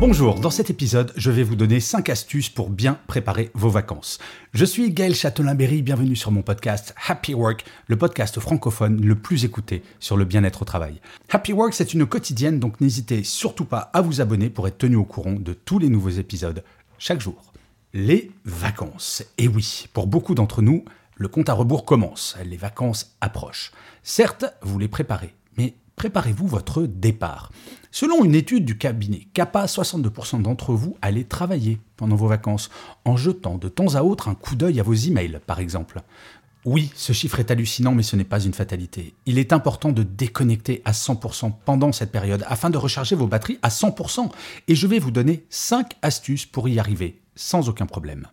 Bonjour, dans cet épisode, je vais vous donner 5 astuces pour bien préparer vos vacances. Je suis Gaël Châtelain-Berry, bienvenue sur mon podcast Happy Work, le podcast francophone le plus écouté sur le bien-être au travail. Happy Work, c'est une quotidienne, donc n'hésitez surtout pas à vous abonner pour être tenu au courant de tous les nouveaux épisodes chaque jour. Les vacances. Et oui, pour beaucoup d'entre nous, le compte à rebours commence, les vacances approchent. Certes, vous les préparez, préparez-vous votre départ. Selon une étude du cabinet CAPA, 62% d'entre vous allaient travailler pendant vos vacances, en jetant de temps à autre un coup d'œil à vos emails, par exemple. Oui, ce chiffre est hallucinant, mais ce n'est pas une fatalité. Il est important de déconnecter à 100% pendant cette période afin de recharger vos batteries à 100%. Et je vais vous donner 5 astuces pour y arriver, sans aucun problème.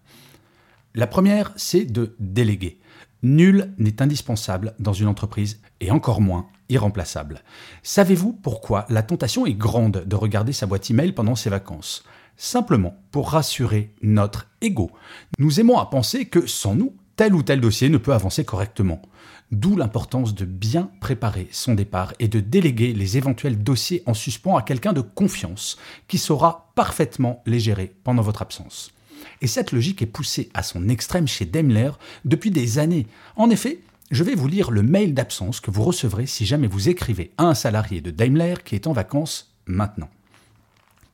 La première, c'est de déléguer. Nul n'est indispensable dans une entreprise et encore moins irremplaçable. Savez-vous pourquoi la tentation est grande de regarder sa boîte email pendant ses vacances? Simplement pour rassurer notre ego. Nous aimons à penser que sans nous, tel ou tel dossier ne peut avancer correctement. D'où l'importance de bien préparer son départ et de déléguer les éventuels dossiers en suspens à quelqu'un de confiance qui saura parfaitement les gérer pendant votre absence. Et cette logique est poussée à son extrême chez Daimler depuis des années. En effet, je vais vous lire le mail d'absence que vous recevrez si jamais vous écrivez à un salarié de Daimler qui est en vacances maintenant.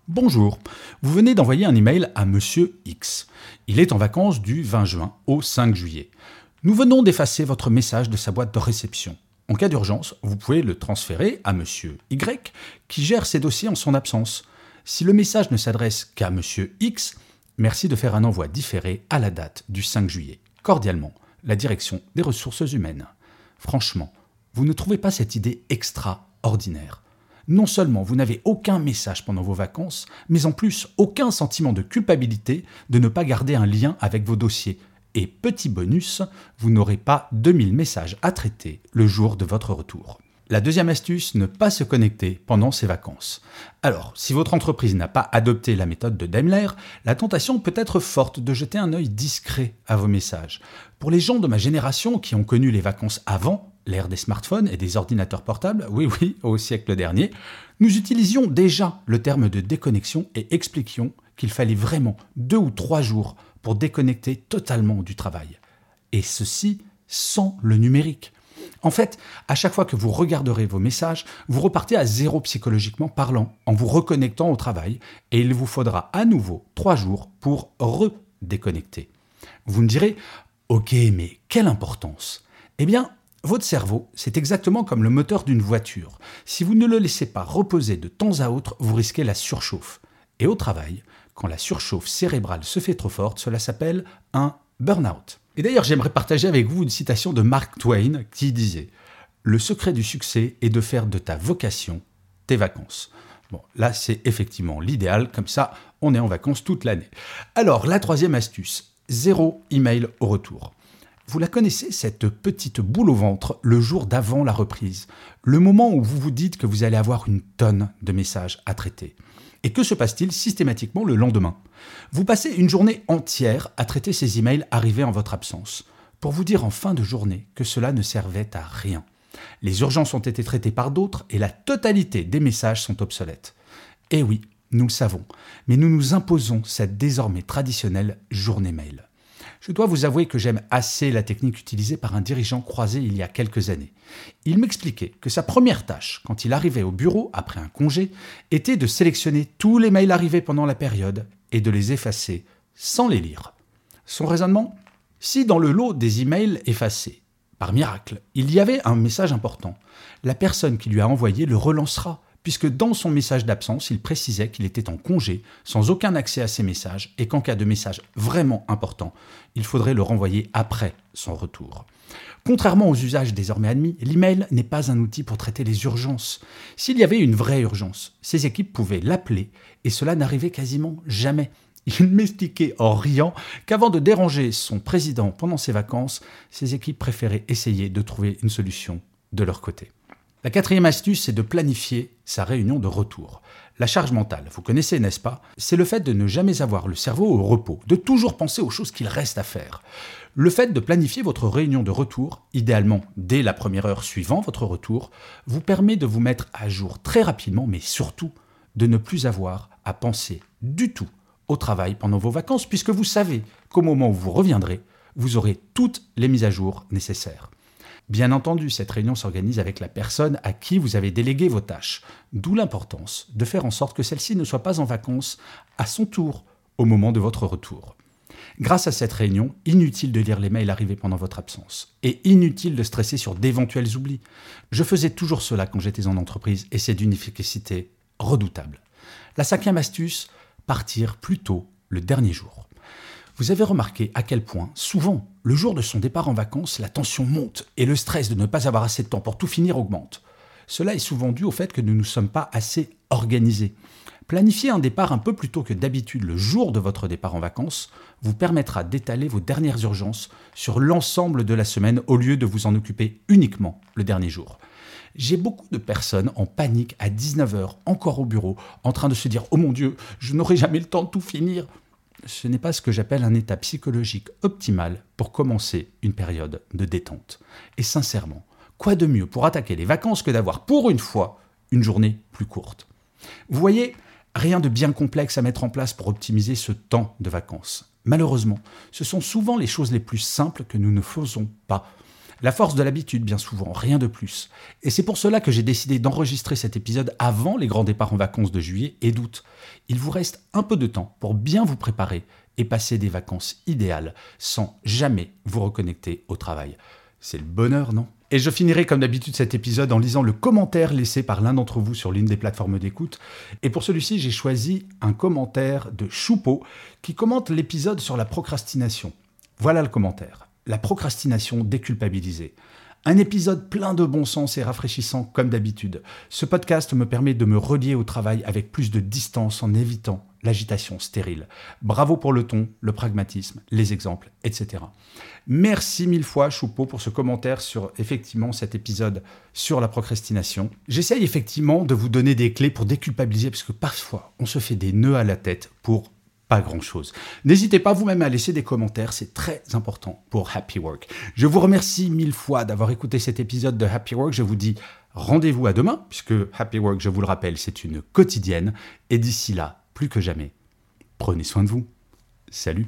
Bonjour, vous venez d'envoyer un email à Monsieur X. Il est en vacances du 20 juin au 5 juillet. Nous venons d'effacer votre message de sa boîte de réception. En cas d'urgence, vous pouvez le transférer à Monsieur Y qui gère ses dossiers en son absence. Si le message ne s'adresse qu'à Monsieur X, Merci de faire un envoi différé à la date du 5 juillet. Cordialement, la direction des ressources humaines. Franchement, vous ne trouvez pas cette idée extraordinaire Non seulement vous n'avez aucun message pendant vos vacances, mais en plus aucun sentiment de culpabilité de ne pas garder un lien avec vos dossiers. Et petit bonus, vous n'aurez pas 2000 messages à traiter le jour de votre retour. La deuxième astuce, ne pas se connecter pendant ses vacances. Alors, si votre entreprise n'a pas adopté la méthode de Daimler, la tentation peut être forte de jeter un œil discret à vos messages. Pour les gens de ma génération qui ont connu les vacances avant l'ère des smartphones et des ordinateurs portables, oui oui, au siècle dernier, nous utilisions déjà le terme de déconnexion et expliquions qu'il fallait vraiment deux ou trois jours pour déconnecter totalement du travail. Et ceci sans le numérique. En fait, à chaque fois que vous regarderez vos messages, vous repartez à zéro psychologiquement parlant, en vous reconnectant au travail, et il vous faudra à nouveau trois jours pour redéconnecter. Vous me direz, ok, mais quelle importance Eh bien, votre cerveau, c'est exactement comme le moteur d'une voiture. Si vous ne le laissez pas reposer de temps à autre, vous risquez la surchauffe. Et au travail, quand la surchauffe cérébrale se fait trop forte, cela s'appelle un burn-out. Et d'ailleurs, j'aimerais partager avec vous une citation de Mark Twain qui disait Le secret du succès est de faire de ta vocation tes vacances. Bon, là, c'est effectivement l'idéal, comme ça, on est en vacances toute l'année. Alors, la troisième astuce zéro email au retour. Vous la connaissez, cette petite boule au ventre, le jour d'avant la reprise, le moment où vous vous dites que vous allez avoir une tonne de messages à traiter. Et que se passe-t-il systématiquement le lendemain? Vous passez une journée entière à traiter ces emails arrivés en votre absence, pour vous dire en fin de journée que cela ne servait à rien. Les urgences ont été traitées par d'autres et la totalité des messages sont obsolètes. Eh oui, nous le savons, mais nous nous imposons cette désormais traditionnelle journée mail. Je dois vous avouer que j'aime assez la technique utilisée par un dirigeant croisé il y a quelques années. Il m'expliquait que sa première tâche, quand il arrivait au bureau après un congé, était de sélectionner tous les mails arrivés pendant la période et de les effacer sans les lire. Son raisonnement? Si dans le lot des emails effacés, par miracle, il y avait un message important, la personne qui lui a envoyé le relancera puisque dans son message d'absence, il précisait qu'il était en congé, sans aucun accès à ses messages, et qu'en cas de message vraiment important, il faudrait le renvoyer après son retour. Contrairement aux usages désormais admis, l'email n'est pas un outil pour traiter les urgences. S'il y avait une vraie urgence, ces équipes pouvaient l'appeler, et cela n'arrivait quasiment jamais. Il m'expliquait en riant qu'avant de déranger son président pendant ses vacances, ses équipes préféraient essayer de trouver une solution de leur côté. La quatrième astuce, c'est de planifier sa réunion de retour. La charge mentale, vous connaissez, n'est-ce pas? C'est le fait de ne jamais avoir le cerveau au repos, de toujours penser aux choses qu'il reste à faire. Le fait de planifier votre réunion de retour, idéalement dès la première heure suivant votre retour, vous permet de vous mettre à jour très rapidement, mais surtout de ne plus avoir à penser du tout au travail pendant vos vacances, puisque vous savez qu'au moment où vous reviendrez, vous aurez toutes les mises à jour nécessaires. Bien entendu, cette réunion s'organise avec la personne à qui vous avez délégué vos tâches, d'où l'importance de faire en sorte que celle-ci ne soit pas en vacances à son tour au moment de votre retour. Grâce à cette réunion, inutile de lire les mails arrivés pendant votre absence et inutile de stresser sur d'éventuels oublis. Je faisais toujours cela quand j'étais en entreprise et c'est d'une efficacité redoutable. La cinquième astuce, partir plus tôt le dernier jour. Vous avez remarqué à quel point, souvent, le jour de son départ en vacances, la tension monte et le stress de ne pas avoir assez de temps pour tout finir augmente. Cela est souvent dû au fait que nous ne sommes pas assez organisés. Planifier un départ un peu plus tôt que d'habitude le jour de votre départ en vacances vous permettra d'étaler vos dernières urgences sur l'ensemble de la semaine au lieu de vous en occuper uniquement le dernier jour. J'ai beaucoup de personnes en panique à 19h, encore au bureau, en train de se dire Oh mon Dieu, je n'aurai jamais le temps de tout finir. Ce n'est pas ce que j'appelle un état psychologique optimal pour commencer une période de détente. Et sincèrement, quoi de mieux pour attaquer les vacances que d'avoir pour une fois une journée plus courte? Vous voyez, rien de bien complexe à mettre en place pour optimiser ce temps de vacances. Malheureusement, ce sont souvent les choses les plus simples que nous ne faisons pas la force de l'habitude, bien souvent, rien de plus. Et c'est pour cela que j'ai décidé d'enregistrer cet épisode avant les grands départs en vacances de juillet et d'août. Il vous reste un peu de temps pour bien vous préparer et passer des vacances idéales sans jamais vous reconnecter au travail. C'est le bonheur, non? Et je finirai comme d'habitude cet épisode en lisant le commentaire laissé par l'un d'entre vous sur l'une des plateformes d'écoute. Et pour celui-ci, j'ai choisi un commentaire de Choupeau qui commente l'épisode sur la procrastination. Voilà le commentaire la procrastination déculpabilisée. Un épisode plein de bon sens et rafraîchissant comme d'habitude. Ce podcast me permet de me relier au travail avec plus de distance en évitant l'agitation stérile. Bravo pour le ton, le pragmatisme, les exemples, etc. Merci mille fois Choupeau pour ce commentaire sur effectivement cet épisode sur la procrastination. J'essaye effectivement de vous donner des clés pour déculpabiliser parce que parfois on se fait des nœuds à la tête pour pas grand-chose. N'hésitez pas vous-même à laisser des commentaires, c'est très important pour Happy Work. Je vous remercie mille fois d'avoir écouté cet épisode de Happy Work. Je vous dis rendez-vous à demain, puisque Happy Work, je vous le rappelle, c'est une quotidienne. Et d'ici là, plus que jamais, prenez soin de vous. Salut